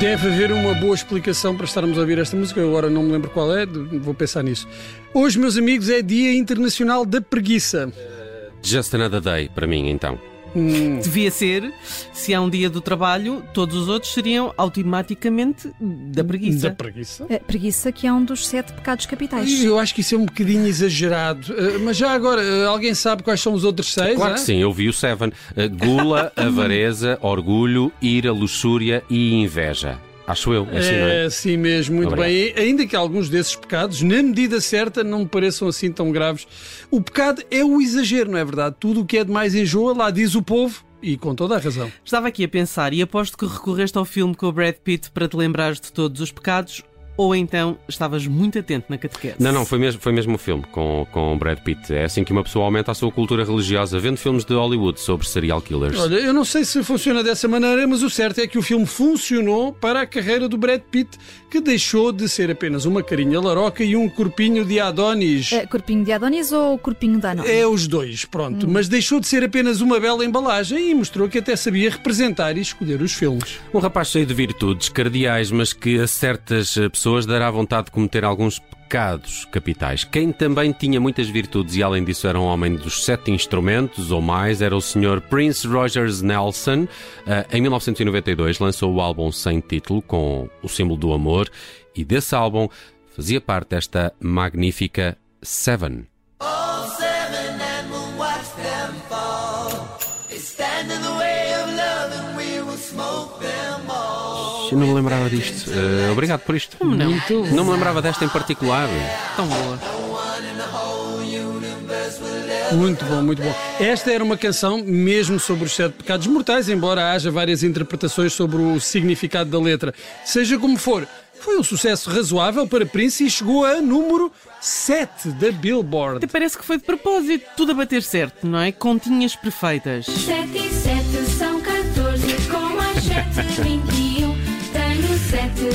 Deve haver uma boa explicação para estarmos a ouvir esta música, agora não me lembro qual é, vou pensar nisso. Hoje, meus amigos, é Dia Internacional da Preguiça. Just another day, para mim, então. Devia ser, se há um dia do trabalho, todos os outros seriam automaticamente da preguiça. Da preguiça? A preguiça, que é um dos sete pecados capitais. Eu acho que isso é um bocadinho exagerado. Uh, Mas já agora, uh, alguém sabe quais são os outros seis? Claro hã? que sim, eu vi o Seven. Uh, Gula, avareza, orgulho, ira, luxúria e inveja. Acho eu, é assim, não é? É, sim mesmo, muito Obrigado. bem. Ainda que alguns desses pecados, na medida certa, não me pareçam assim tão graves. O pecado é o exagero, não é verdade? Tudo o que é demais enjoa, lá diz o povo, e com toda a razão. Estava aqui a pensar e aposto que recorreste ao filme com o Brad Pitt para te lembrares de todos os pecados ou então estavas muito atento na catequese. Não, não, foi mesmo, foi mesmo o filme com, com Brad Pitt. É assim que uma pessoa aumenta a sua cultura religiosa, vendo filmes de Hollywood sobre serial killers. Olha, eu não sei se funciona dessa maneira, mas o certo é que o filme funcionou para a carreira do Brad Pitt, que deixou de ser apenas uma carinha laroca e um corpinho de Adonis. É, corpinho de Adonis ou corpinho de Anon? É os dois, pronto. Mas deixou de ser apenas uma bela embalagem e mostrou que até sabia representar e escolher os filmes. Um rapaz cheio de virtudes cardeais, mas que a certas eh, pessoas dará vontade de cometer alguns pecados capitais. Quem também tinha muitas virtudes e além disso era um homem dos sete instrumentos ou mais era o Sr. Prince Rogers Nelson. Eh, em 1992 lançou o álbum sem título com o símbolo do amor e desse álbum fazia parte esta magnífica Seven. Eu não me lembrava disto. Eh, obrigado por isto. não? Muito Não me lembrava desta em particular. Tão boa. Muito bom, muito bom. Esta era uma canção mesmo sobre os sete pecados mortais, embora haja várias interpretações sobre o significado da letra. Seja como for, foi um sucesso razoável para Prince e chegou a número 7 da Billboard. Até parece que foi de propósito, tudo a bater certo, não é? Continhas perfeitas. 7 e 7 são 14, com mais 7, 21. Tenho 7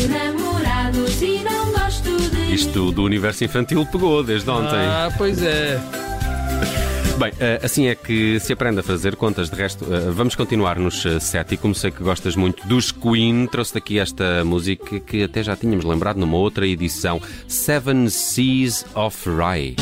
namorados e não gosto de. Isto do universo infantil pegou desde ontem. Ah, pois é. Bem, eh, assim é que se aprende a fazer contas. De resto, eh, vamos continuar nos eh, sete. E como sei que gostas muito dos Queen, trouxe daqui esta música que até já tínhamos lembrado numa outra edição: Seven Seas of Rye.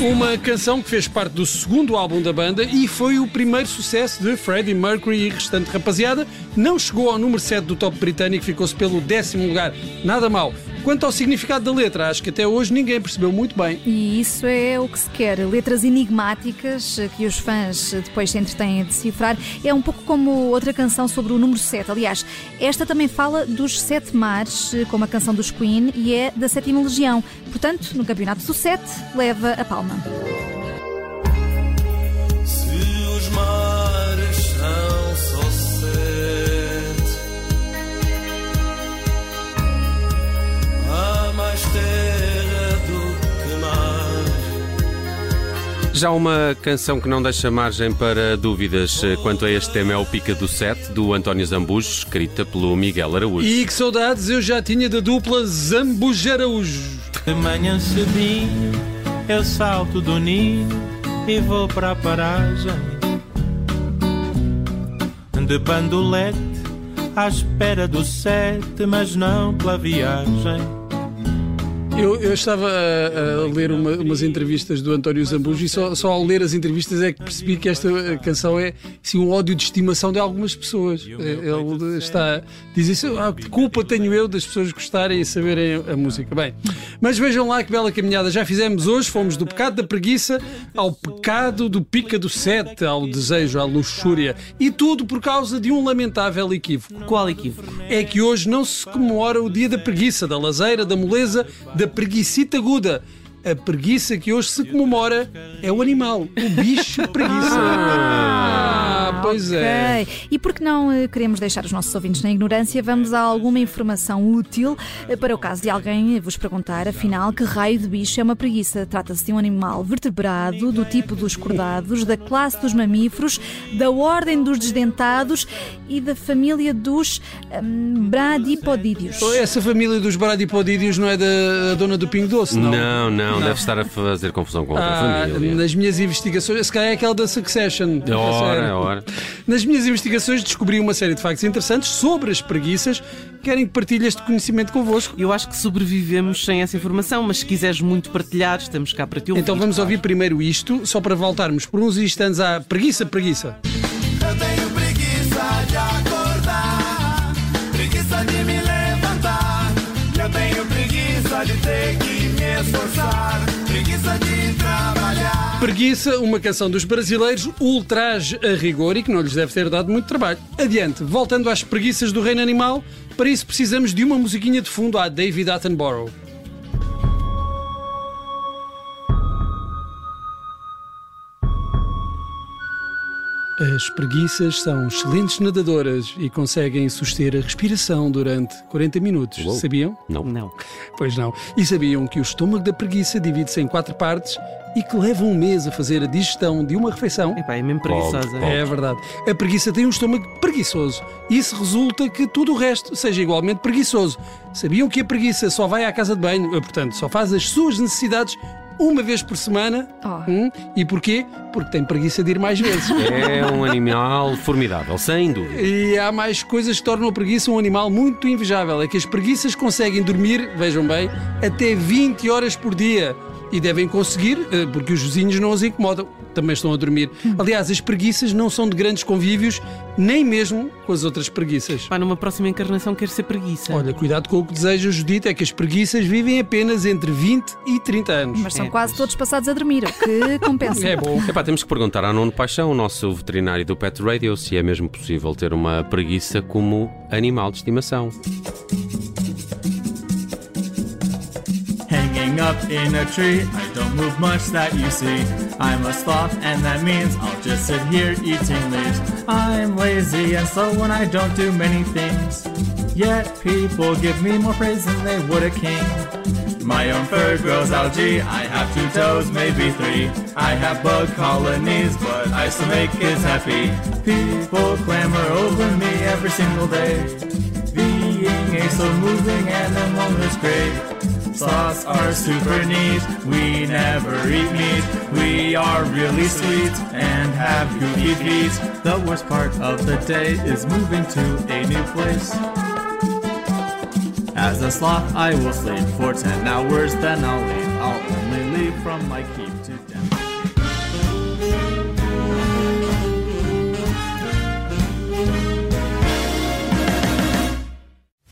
Uma canção que fez parte do segundo álbum da banda e foi o primeiro sucesso de Freddie Mercury e restante rapaziada. Não chegou ao número 7 do top britânico, ficou-se pelo décimo lugar. Nada mal. Quanto ao significado da letra, acho que até hoje ninguém percebeu muito bem. E isso é o que se quer. Letras enigmáticas que os fãs depois se entretêm a decifrar. É um pouco como outra canção sobre o número 7. Aliás, esta também fala dos sete mares, como a canção dos Queen, e é da sétima legião. Portanto, no campeonato do 7, leva a palma. Já uma canção que não deixa margem para dúvidas eh, quanto a este tema é o Pica do Sete, do António Zambujo, escrita pelo Miguel Araújo. E que saudades eu já tinha da dupla Zambujo Araújo. De manhã cedinho eu salto do ninho e vou para a paragem De bandolete à espera do sete, mas não pela viagem Eu, eu estava a, a ler uma- umas entrevistas do António Zambujo e só, só ao ler as entrevistas é que percebi que esta canção é assim, um ódio de estimação de algumas pessoas. Ele está. Diz isso, ah, que culpa tenho eu das pessoas gostarem e saberem a música. Bem, mas vejam lá que bela caminhada já fizemos hoje. Fomos do pecado da preguiça ao pecado do pica do sete, ao desejo, à luxúria. E tudo por causa de um lamentável equívoco. Qual equívoco? é que hoje não se comemora o dia da preguiça, da lazeira, da moleza, da preguicita aguda. A preguiça que hoje se comemora é o animal, o bicho preguiça. Ah, Pois é. Ok. E porque não eh, queremos deixar os nossos ouvintes na ignorância, vamos a alguma informação útil eh, para o caso de alguém vos perguntar, afinal, que raio de bicho é uma preguiça. Trata-se de um animal vertebrado, do tipo dos cordados, da classe dos mamíferos, da ordem dos desdentados e da família dos hum, bradipodídeos. Essa família dos Bradipodídeos não é da dona do Pingo Doce, não? Não, não, deve estar a fazer confusão com outra Ah, família. nas minhas investigações, se calhar é aquela da Succession. Ora, ora. Nas minhas investigações descobri uma série de factos interessantes sobre as preguiças. Querem que partilhe este conhecimento convosco? Eu acho que sobrevivemos sem essa informação, mas se quiseres muito partilhar, estamos cá para te ouvir. Então vamos ouvir primeiro isto, só para voltarmos por uns instantes à preguiça, preguiça. Eu tenho preguiça de acordar, preguiça de me levantar. Eu tenho preguiça de ter que me esforçar. Preguiça, uma canção dos brasileiros, ultraje a rigor e que não lhes deve ter dado muito trabalho. Adiante, voltando às preguiças do reino animal, para isso precisamos de uma musiquinha de fundo à David Attenborough. As preguiças são excelentes nadadoras e conseguem suster a respiração durante 40 minutos. Uou. Sabiam? Não. Não. Pois não. E sabiam que o estômago da preguiça divide-se em quatro partes e que leva um mês a fazer a digestão de uma refeição? Epá, é mesmo preguiçosa. Pobre, É verdade. A preguiça tem um estômago preguiçoso. Isso resulta que tudo o resto seja igualmente preguiçoso. Sabiam que a preguiça só vai à casa de banho, eh, portanto, só faz as suas necessidades uma vez por semana? Oh. Hum? E porquê? Porque tem preguiça de ir mais vezes. É um animal formidável, sem dúvida. E há mais coisas que tornam a preguiça um animal muito invejável. É que as preguiças conseguem dormir, vejam bem, até 20 horas por dia. E devem conseguir, eh, porque os vizinhos não as incomodam. Também estão a dormir. Aliás, as preguiças não são de grandes convívios, nem mesmo com as outras preguiças. Pá, numa próxima encarnação quero ser preguiça. Olha, cuidado com o que deseja Judite, é que as preguiças vivem apenas entre 20 e 30 anos. Mas são É, quase pois. todos passados a dormir, o que compensa. É bom. Epá, temos que perguntar ao Nuno Paixão, o nosso veterinário do Pet Radio, se é mesmo possível ter uma preguiça como animal de estimação. Hanging up in a tree, I don't move much that you see. I'm a sloth, and that means I'll just sit here eating leaves. I'm lazy and slow when I don't do many things. Yet people give me more praise than they would a king. My own fur grows algae, I have two toes, maybe three. I have bug colonies, but I still make kids happy. People clamor over me every single day. Being a slow moving animal is great. Sloths are super neat. We never eat meat. We are really sweet and have gooey feet. The worst part of the day is moving to a new place. As a sloth, I will sleep for 10 hours, then I'll leave. I'll only leave from my keep to death.